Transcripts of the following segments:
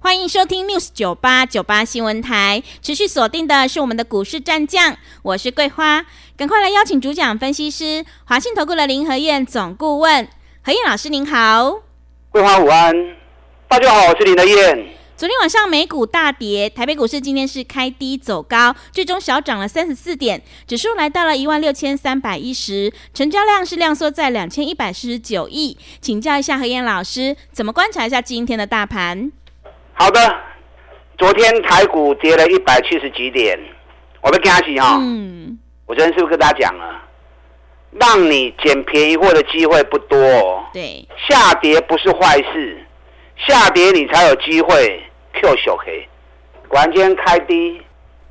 欢迎收听 News 九八九八新闻台，持续锁定的是我们的股市战将，我是桂花，赶快来邀请主讲分析师华信投顾的林和燕总顾问，何燕老师您好，桂花午安，大家好，我是林和燕。昨天晚上美股大跌，台北股市今天是开低走高，最终小涨了三十四点，指数来到了一万六千三百一十，成交量是量缩在两千一百四十九亿，请教一下何燕老师，怎么观察一下今天的大盘？好的，昨天台股跌了一百七十几点，我们跟他讲哈，嗯，我昨天是不是跟大家讲了，让你捡便宜货的机会不多哦。对，下跌不是坏事，下跌你才有机会 Q 小黑。果然今天开低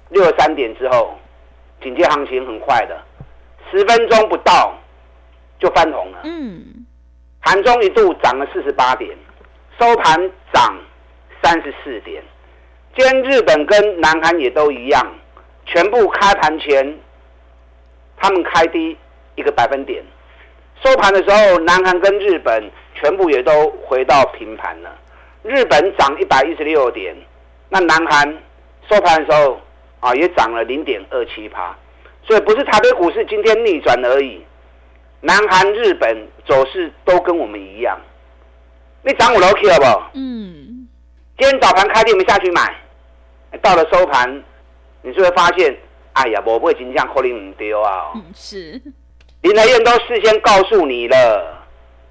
六十三点之后，紧接行情很快的，十分钟不到就翻红了。嗯，盘中一度涨了四十八点，收盘涨。三十四点，今天日本跟南韩也都一样，全部开盘前，他们开低一个百分点，收盘的时候，南韩跟日本全部也都回到平盘了。日本涨一百一十六点，那南韩收盘的时候啊也涨了零点二七趴，所以不是台北股市今天逆转而已，南韩、日本走势都跟我们一样。你涨五楼 K 了不？嗯。今天早盘开低，我们下去买，到了收盘，你是会发现，哎呀，我不会金价扣零五丢啊。嗯，是。林和彦都事先告诉你了，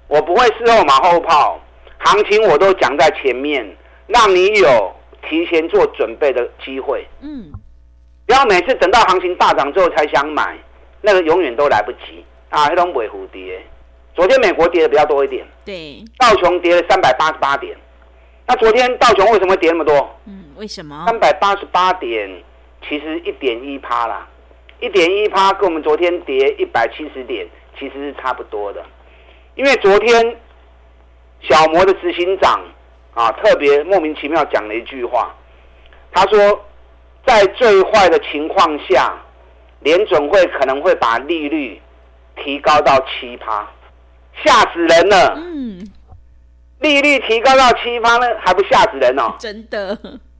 我不会事后马后炮，行情我都讲在前面，让你有提前做准备的机会。嗯。不要每次等到行情大涨之后才想买，那个永远都来不及啊！那种尾蝴蝶。昨天美国跌的比较多一点，对，道琼跌了三百八十八点。那昨天道琼为什么会跌那么多？嗯，为什么？三百八十八点，其实一点一趴啦，一点一趴跟我们昨天跌一百七十点其实是差不多的。因为昨天小摩的执行长啊，特别莫名其妙讲了一句话，他说，在最坏的情况下，联准会可能会把利率提高到七趴，吓死人了。嗯。利率提高到七趴呢，还不吓死人哦！真的，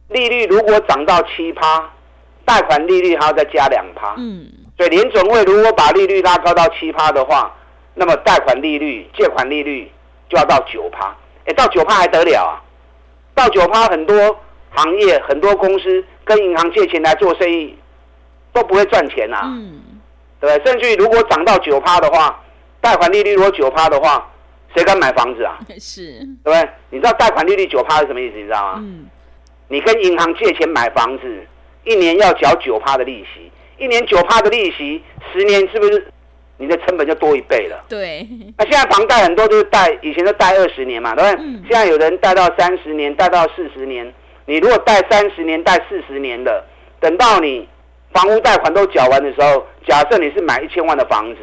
利率如果涨到七趴，贷款利率还要再加两趴。嗯，所以联准会如果把利率拉高到七趴的话，那么贷款利率、借款利率就要到九趴。哎，到九趴还得了啊？到九趴，很多行业、很多公司跟银行借钱来做生意都不会赚钱啊。嗯，对？甚至于如果涨到九趴的话，贷款利率如果九趴的话。谁敢买房子啊？是，对不对？你知道贷款利率九趴是什么意思？你知道吗？嗯，你跟银行借钱买房子，一年要缴九趴的利息，一年九趴的利息，十年是不是你的成本就多一倍了？对。那现在房贷很多都是贷，以前都贷二十年嘛，对不对？嗯。现在有人贷到三十年，贷到四十年。你如果贷三十年、贷四十年的，等到你房屋贷款都缴完的时候，假设你是买一千万的房子，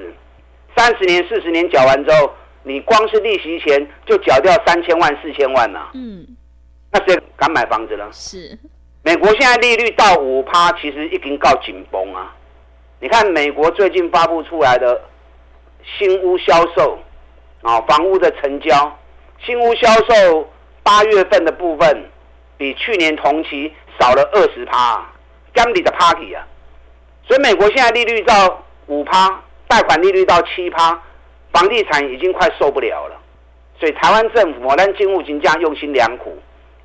三十年、四十年缴完之后。你光是利息钱就缴掉三千万四千万了，嗯，那谁敢买房子呢？是，美国现在利率到五趴，其实已经够紧绷啊。你看美国最近发布出来的新屋销售啊，房屋的成交，新屋销售八月份的部分比去年同期少了二十趴，干你的 party 啊！所以美国现在利率到五趴，贷款利率到七趴。房地产已经快受不了了，所以台湾政府我让金务金这样用心良苦，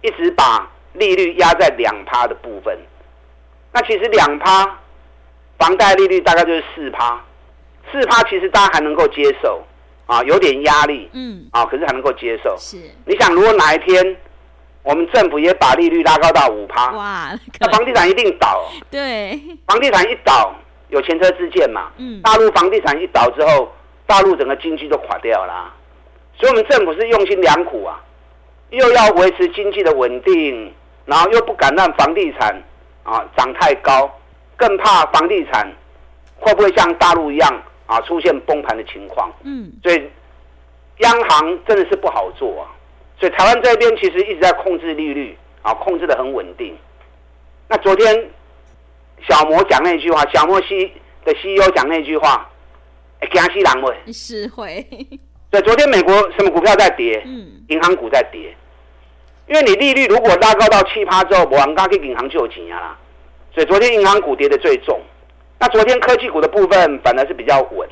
一直把利率压在两趴的部分。那其实两趴房贷利率大概就是四趴，四趴其实大家还能够接受啊，有点压力，嗯，啊，可是还能够接受。是，你想如果哪一天我们政府也把利率拉高到五趴，哇，那房地产一定倒。对，房地产一倒，有前车之鉴嘛，嗯，大陆房地产一倒之后。大陆整个经济都垮掉了，所以我们政府是用心良苦啊，又要维持经济的稳定，然后又不敢让房地产啊涨太高，更怕房地产会会不会像大陆一样啊出现崩盘的情况？嗯，所以央行真的是不好做啊。所以台湾这边其实一直在控制利率啊，控制的很稳定。那昨天小摩讲那句话，小摩西的 CEO 讲那句话，哎，惊死人会是会。对，昨天美国什么股票在跌？嗯，银行股在跌。因为你利率如果拉高到七趴之后，我们刚给银行就有钱啊，所以昨天银行股跌的最重。那昨天科技股的部分反而是比较稳。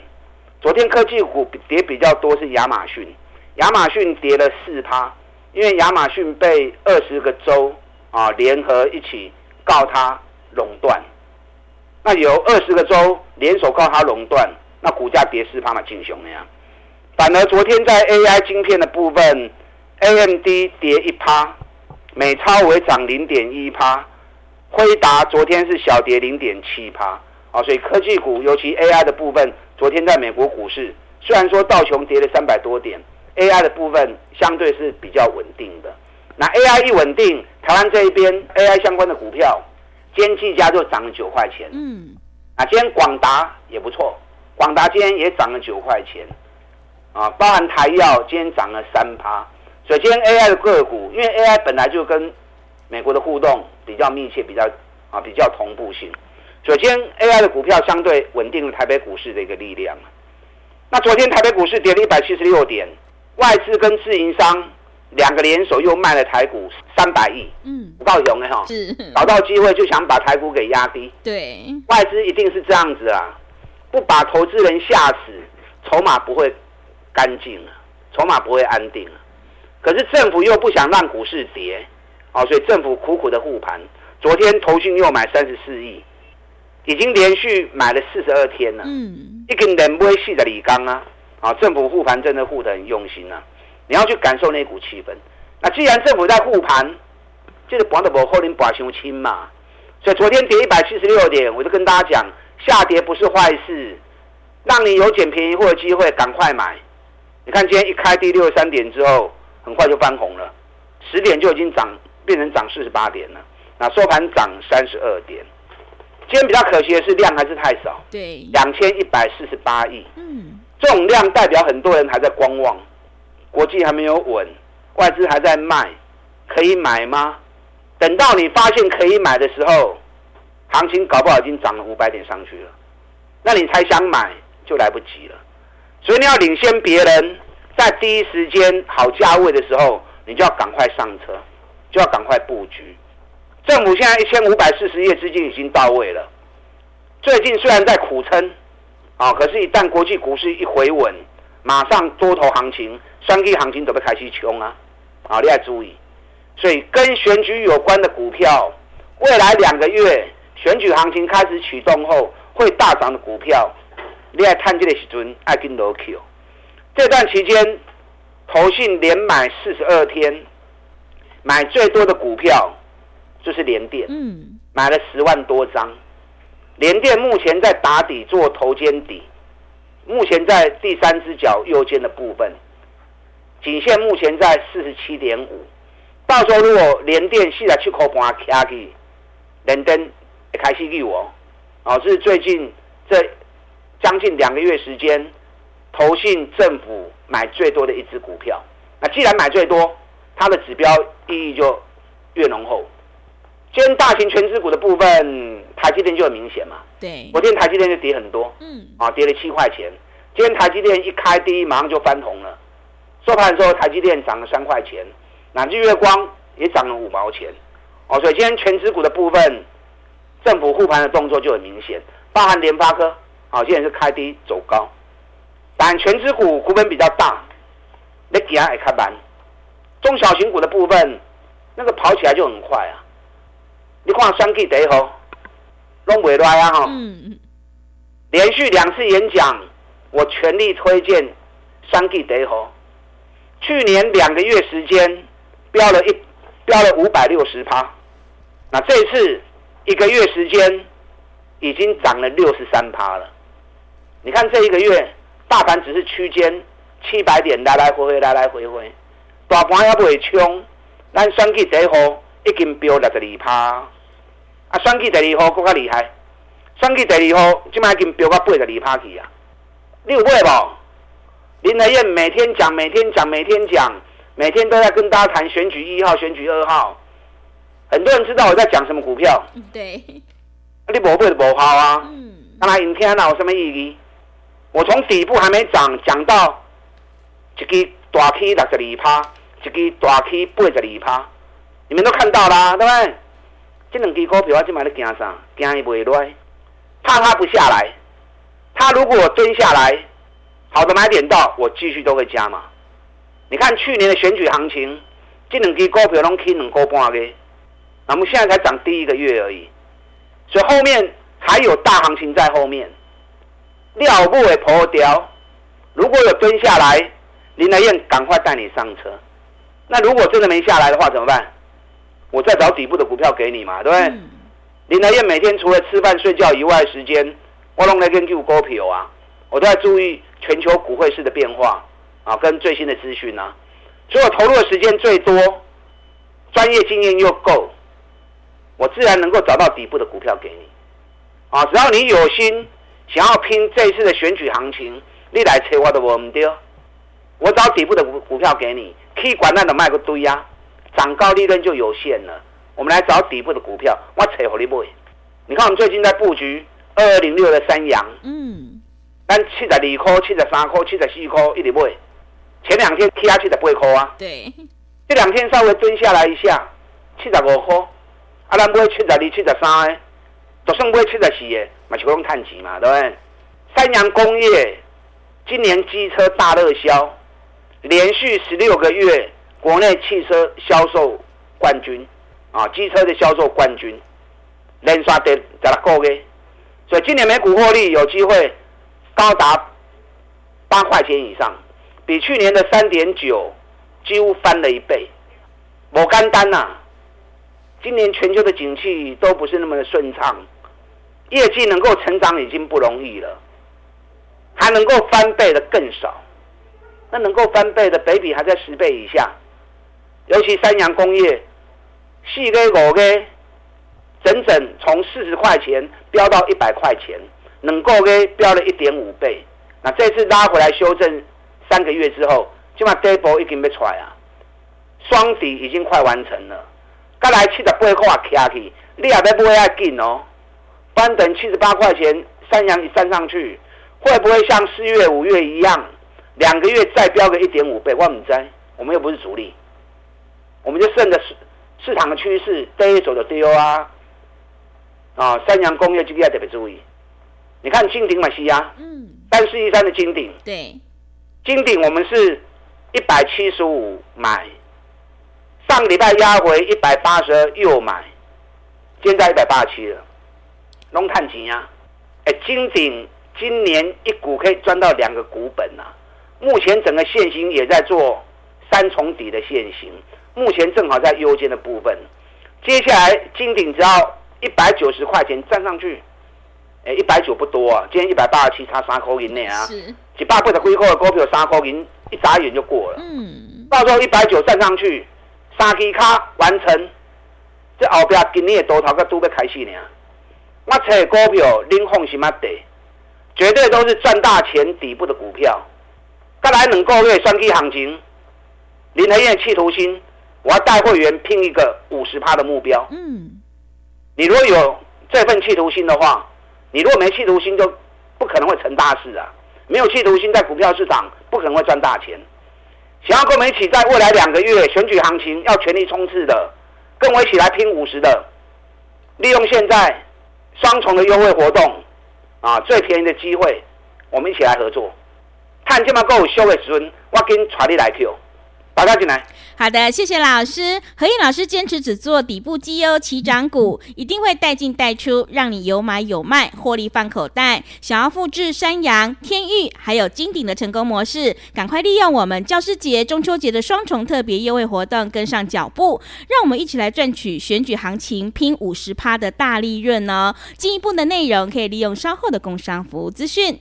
昨天科技股跌比较多是亚马逊，亚马逊跌了四趴，因为亚马逊被二十个州啊联合一起告它垄断。那有二十个州联手告它垄断，那股价跌四趴嘛，进熊那样。反而昨天在 AI 晶片的部分。AMD 跌一趴，美超微涨零点一趴，辉达昨天是小跌零点七趴，啊，所以科技股尤其 AI 的部分，昨天在美国股市虽然说道琼跌了三百多点，AI 的部分相对是比较稳定的。那 AI 一稳定，台湾这一边 AI 相关的股票，今天技嘉就涨了九块钱，嗯，啊，今天广达也不错，广达今天也涨了九块钱，啊，包含台药今天涨了三趴。所以今天 AI 的个股，因为 AI 本来就跟美国的互动比较密切，比较啊比较同步性，所以今天 AI 的股票相对稳定了台北股市的一个力量。那昨天台北股市跌了一百七十六点，外资跟自营商两个联手又卖了台股三百亿，嗯，不够勇的哈，是。找到机会就想把台股给压低，对，外资一定是这样子啊，不把投资人吓死，筹码不会干净啊，筹码不会安定啊。可是政府又不想让股市跌，哦，所以政府苦苦的护盘。昨天投信又买三十四亿，已经连续买了四十二天了。嗯，一根人不会细的李刚啊，啊，政府护盘真的护得很用心啊。你要去感受那股气氛。那既然政府在护盘，就是盘的不后林绑胸轻嘛。所以昨天跌一百七十六点，我就跟大家讲，下跌不是坏事，让你有捡便宜货的机会，赶快买。你看今天一开低六十三点之后。很快就翻红了，十点就已经涨，变成涨四十八点了。那收盘涨三十二点。今天比较可惜的是量还是太少，对，两千一百四十八亿。嗯，这种量代表很多人还在观望，国际还没有稳，外资还在卖，可以买吗？等到你发现可以买的时候，行情搞不好已经涨了五百点上去了，那你才想买就来不及了。所以你要领先别人。在第一时间好价位的时候，你就要赶快上车，就要赶快布局。政府现在一千五百四十亿资金已经到位了。最近虽然在苦撑，啊，可是，一旦国际股市一回稳，马上多头行情、双 K 行情都被开始冲啊！啊，你要注意。所以跟选举有关的股票，未来两个月选举行情开始启动后会大涨的股票，你爱探这个时阵爱跟罗 Q。这段期间，投信连买四十二天，买最多的股票就是联电，嗯，买了十万多张。联电目前在打底做头肩底，目前在第三只脚右肩的部分，颈线目前在四十七点五。到时候如果联电四十七块半卡起，联电也开始给我，哦，这是最近这将近两个月时间。投信政府买最多的一支股票，那既然买最多，它的指标意义就越浓厚。今天大型全资股的部分，台积电就很明显嘛。对，昨天台积电就跌很多，嗯，啊，跌了七块钱。今天台积电一开低，马上就翻红了。收盘的时候，台积电涨了三块钱，那日月光也涨了五毛钱。哦，所以今天权值股的部分，政府护盘的动作就很明显，包含联发科，好，现在是开低走高。但权值股股本比较大，你底下也开板。中小型股的部分，那个跑起来就很快啊！你看三 G 第一号，拢未来啊哈！嗯嗯。连续两次演讲，我全力推荐三 G 第一号。去年两个月时间，飙了一飙了五百六十趴。那这一次一个月时间，已经涨了六十三趴了。你看这一个月。大盘只是区间七百点来来回回来来回回，大盘也不会冲。咱选举第一号已经飙六十二趴，啊，选举第二号更加厉害，选举第二号，即摆已经飙到八十二趴去啊！你有买无？林和彦每天讲，每天讲，每天讲，每天都在跟大家谈选举一号、选举二号。很多人知道我在讲什么股票。对。你无买就无效啊。嗯。那么影片那有什么意义？我从底部还没涨，讲到一支大 K 六十二趴，一支大 K 八十二趴，你们都看到啦，对不对？这两支股票我今买在惊啥？惊伊袂落，怕它不下来。它如果蹲下来，好的买点到，我继续都会加嘛。你看去年的选举行情，这两支股票拢起两个半个，那我们现在才涨第一个月而已，所以后面还有大行情在后面。料不会破掉，如果有蹲下来，林来燕赶快带你上车。那如果真的没下来的话怎么办？我再找底部的股票给你嘛，对不对？嗯、林来燕每天除了吃饭睡觉以外的时间，我拢在研究股票啊，我都在注意全球股汇市的变化啊，跟最新的资讯啊，所以我投入的时间最多，专业经验又够，我自然能够找到底部的股票给你啊，只要你有心。想要拼这一次的选举行情，你来催我都无唔对。我找底部的股股票给你，可以管那的卖个堆呀，涨高利润就有限了。我们来找底部的股票，我找给你买。你看我们最近在布局二二零六的三阳，嗯，但七十二块、七十三块、七十四块一直买。前两天 K 下七十八块啊，对，这两天稍微蹲下来一下，七十五块，啊，咱买七十二、七十三的，就算买七十四的。买球用碳极嘛，对不对？三洋工业今年机车大热销，连续十六个月国内汽车销售冠军啊，机车的销售冠军，连刷得在那个月，所以今年每股获利有机会高达八块钱以上，比去年的三点九几乎翻了一倍。某干单呐，今年全球的景气都不是那么的顺畅。业绩能够成长已经不容易了，还能够翻倍的更少。那能够翻倍的，北比还在十倍以下。尤其三洋工业，四个五个，整整从四十块钱飙到一百块钱，能够给飙了一点五倍。那这次拉回来修正三个月之后，起码底部已经被出来啊，双底已经快完成了。再来七十八块卡去，你也要买要紧哦。翻等七十八块钱，三阳一站上去，会不会像四月、五月一样，两个月再飙个一点五倍？我们在，我们又不是主力，我们就顺着市市场的趋势，低走就丢啊！啊，三阳工业这个要特别注意。你看金鼎买西啊，嗯，三四一三的金鼎，对，金鼎我们是一百七十五买，上个礼拜压回一百八十二又买，现在一百八十七了。龙探金呀，哎，金鼎今年一股可以赚到两个股本呐、啊。目前整个线型也在做三重底的线型，目前正好在优间的部分。接下来金鼎只要一百九十块钱站上去，哎，一百九不多啊，今天一百八十七，差三块银内啊，几百倍的亏扣的股票三块银，一眨眼就过了。嗯，到时候一百九站上去，三支卡完成，这后边今年的多头个都要开始呢。我找股票，恁放心啊，得，绝对都是赚大钱底部的股票。再来两个月选举行情，林和燕企图心，我要带会员拼一个五十趴的目标。嗯，你如果有这份企图心的话，你如果没企图心，就不可能会成大事啊。没有企图心，在股票市场不可能会赚大钱。想要跟我们一起在未来两个月选举行情要全力冲刺的，跟我一起来拼五十的，利用现在。双重的优惠活动，啊，最便宜的机会，我们一起来合作。看这么够优惠时阵，我跟传你来 Q。大家进来。好的，谢谢老师。何毅老师坚持只做底部绩优起涨股，一定会带进带出，让你有买有卖，获利放口袋。想要复制山羊、天域还有金鼎的成功模式，赶快利用我们教师节、中秋节的双重特别优惠活动，跟上脚步。让我们一起来赚取选举行情拼五十趴的大利润哦！进一步的内容可以利用稍后的工商服务资讯。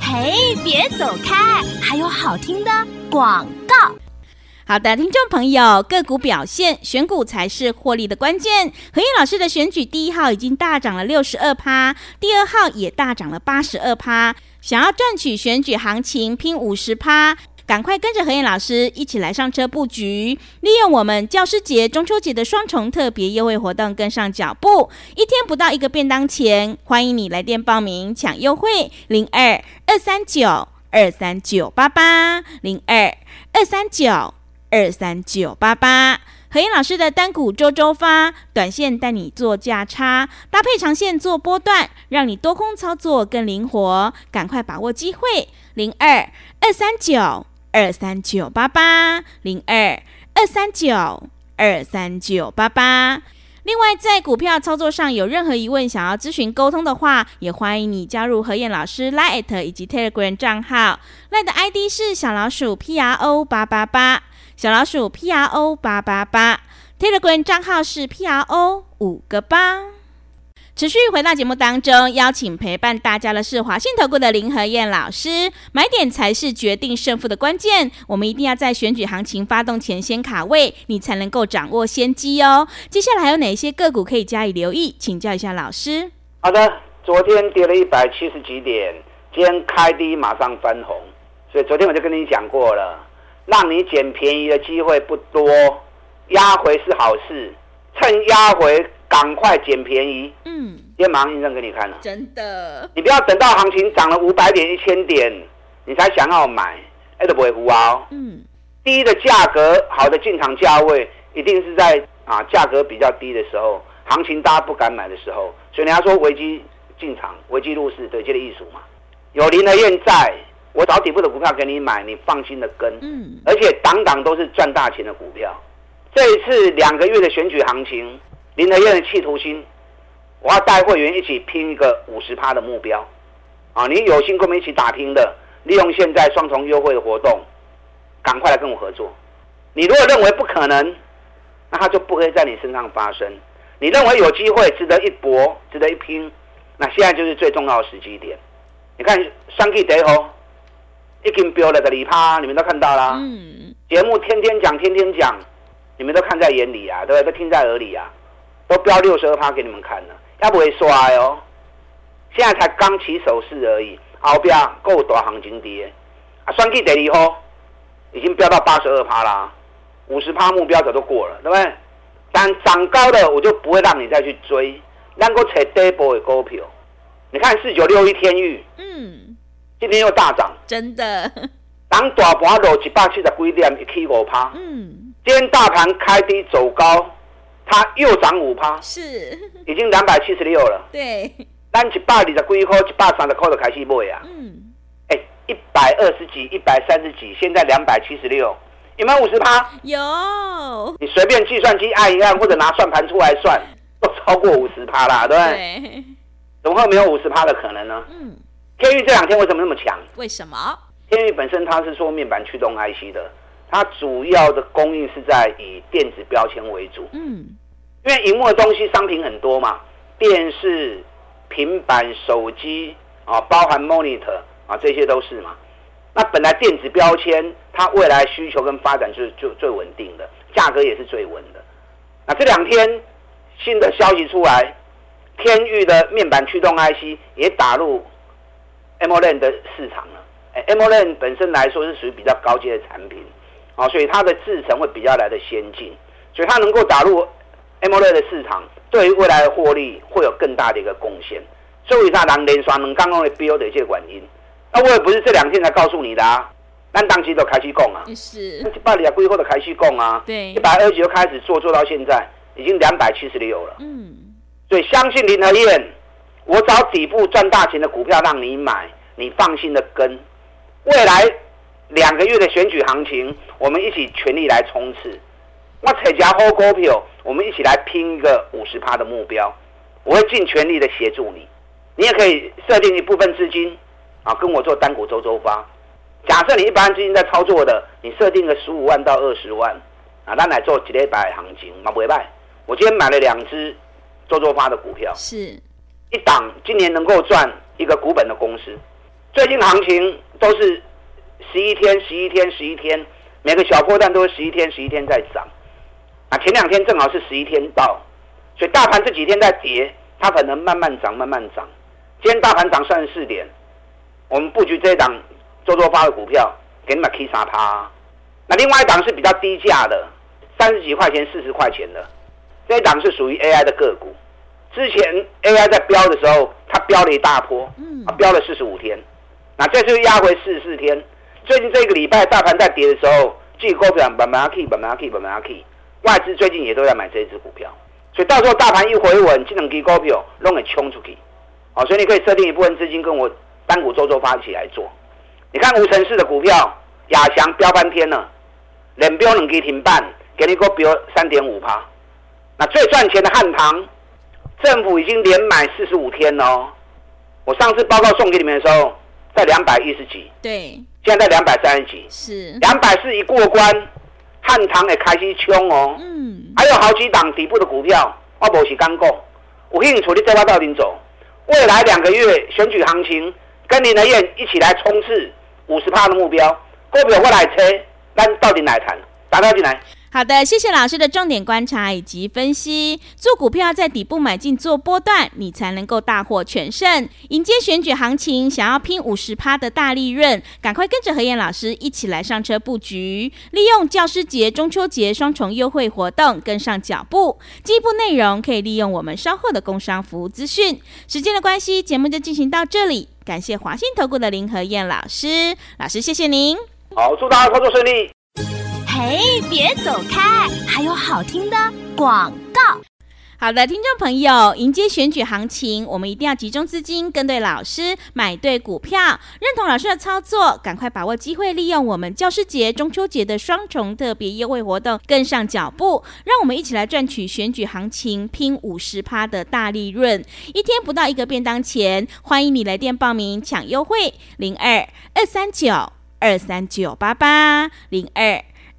嘿，别走开，还有好听的广告。好的，听众朋友，个股表现，选股才是获利的关键。何燕老师的选举第一号已经大涨了六十二趴，第二号也大涨了八十二趴。想要赚取选举行情，拼五十趴，赶快跟着何燕老师一起来上车布局，利用我们教师节、中秋节的双重特别优惠活动，跟上脚步，一天不到一个便当钱。欢迎你来电报名抢优惠，零二二三九二三九八八零二二三九。二三九八八，何燕老师的单股周周发，短线带你做价差，搭配长线做波段，让你多空操作更灵活。赶快把握机会，零二二三九二三九八八，零二二三九二三九八八。另外，在股票操作上有任何疑问，想要咨询沟通的话，也欢迎你加入何燕老师 Line 以及 Telegram 账号，Line 的 ID 是小老鼠 P R O 八八八。小老鼠 P R O 八八八，Telegram 账号是 P R O 五个八。持续回到节目当中，邀请陪伴大家的是华信投顾的林和燕老师。买点才是决定胜负的关键，我们一定要在选举行情发动前先卡位，你才能够掌握先机哦。接下来还有哪些个股可以加以留意？请教一下老师。好的，昨天跌了一百七十几点，今天开低马上翻红，所以昨天我就跟你讲过了。让你捡便宜的机会不多，压回是好事，趁压回赶快捡便宜。嗯，今天马上印证给你看了。真的，你不要等到行情涨了五百点、一千点，你才想要买，哎都不会胡啊。嗯，低的价格，好的进场价位，一定是在啊价格比较低的时候，行情大家不敢买的时候。所以人家说危机进场，危机入市，对，这个意思嘛。有林和彦在。我找底部的股票给你买，你放心的跟，嗯，而且档档都是赚大钱的股票。这一次两个月的选举行情，林德燕的企图心，我要带会员一起拼一个五十趴的目标，啊，你有心跟我们一起打拼的，利用现在双重优惠的活动，赶快来跟我合作。你如果认为不可能，那它就不会在你身上发生。你认为有机会，值得一搏，值得一拼，那现在就是最重要的时机点。你看三 K 得哦。已经飙了个礼趴，你们都看到啦。嗯，节目天天讲，天天讲，你们都看在眼里啊，对不对？都听在耳里啊，都飙六十二趴给你们看了，要不会刷哦。现在才刚起手势而已，后边够大行情跌。啊，算计得以后，已经飙到八十二趴啦，五十趴目标早都过了，对不对？但涨高的我就不会让你再去追，能够踩底部的股票。你看四九六一天域，嗯。今天又大涨，真的。当大盘落一百七十几点，一起五趴。嗯，今天大盘开低走高，它又涨五趴，是，已经两百七十六了。对，咱一百二十几块，一百三十块就开始买啊。嗯，哎，一百二十几，一百三十几，现在两百七十六，有没有五十趴？有。你随便计算机按一按，或者拿算盘出来算，都超过五十趴啦，对不对？对。怎么会没有五十趴的可能呢？嗯。天域这两天为什么那么强？为什么？天域本身它是做面板驱动 IC 的，它主要的供应是在以电子标签为主。嗯，因为荧幕的东西商品很多嘛，电视、平板、手机啊，包含 monitor 啊，这些都是嘛。那本来电子标签它未来需求跟发展是就最稳定的，价格也是最稳的。那这两天新的消息出来，天域的面板驱动 IC 也打入。AMOLED 的市场呢？哎，AMOLED 本身来说是属于比较高阶的产品，啊，所以它的制程会比较来的先进，所以它能够打入 AMOLED 的市场，对于未来的获利会有更大的一个贡献。所以它能连刷能刚刚的 build 的一些原因，那我也不是这两天才告诉你的啊，但当期都开始供啊，是，一百二十几的开始供啊，对，一百二十几就开始做，做到现在已经两百七十六了，嗯，所以相信林和彦。我找底部赚大钱的股票让你买，你放心的跟。未来两个月的选举行情，我们一起全力来冲刺。我采夹好股票，我们一起来拼一个五十趴的目标。我会尽全力的协助你。你也可以设定一部分资金啊，跟我做单股周周发。假设你一般资金在操作的，你设定个十五万到二十万啊，咱来做几礼拜行情嘛，不会。我今天买了两只周周发的股票，是。一档今年能够赚一个股本的公司，最近行情都是十一天、十一天、十一天，每个小波段都是十一天、十一天在涨。啊，前两天正好是十一天到，所以大盘这几天在跌，它可能慢慢涨、慢慢涨。今天大盘涨三十四点，我们布局这一档周周发的股票，给你们 K 杀它。那另外一档是比较低价的，三十几块钱、四十块钱的，这一档是属于 AI 的个股。之前 AI 在飙的时候，它飙了一大波，它飙了四十五天，那这次压回四十四天。最近这个礼拜大盘在跌的时候，这个股票慢慢 key，慢慢 key，慢慢 key，外资最近也都在买这一支股票，所以到时候大盘一回稳，这两支股票都给冲出去。好，所以你可以设定一部分资金跟我单股周周发起来做。你看无尘市的股票，亚翔飙翻天了，连飙两支停半，给你个飙三点五趴。那最赚钱的汉唐。政府已经连买四十五天了哦，我上次报告送给你们的时候，在两百一十几，对，现在在两百三十几，是。两百四一过关，汉唐也开始冲哦，嗯，还有好几档底部的股票，我不是刚过，我兴趣你这把到底走，未来两个月选举行情，跟林德燕一起来冲刺五十趴的目标，股票我来车，但到底哪谈？打电话进来。好的，谢谢老师的重点观察以及分析。做股票在底部买进做波段，你才能够大获全胜。迎接选举行情，想要拼五十趴的大利润，赶快跟着何燕老师一起来上车布局，利用教师节、中秋节双重优惠活动跟上脚步。进一步内容可以利用我们稍后的工商服务资讯。时间的关系，节目就进行到这里。感谢华信投顾的林和燕老师，老师谢谢您。好，祝大家工作顺利。哎，别走开！还有好听的广告。好的，听众朋友，迎接选举行情，我们一定要集中资金，跟对老师，买对股票，认同老师的操作，赶快把握机会，利用我们教师节、中秋节的双重特别优惠活动，跟上脚步，让我们一起来赚取选举行情拼五十趴的大利润，一天不到一个便当钱。欢迎你来电报名抢优惠，零二二三九二三九八八零二。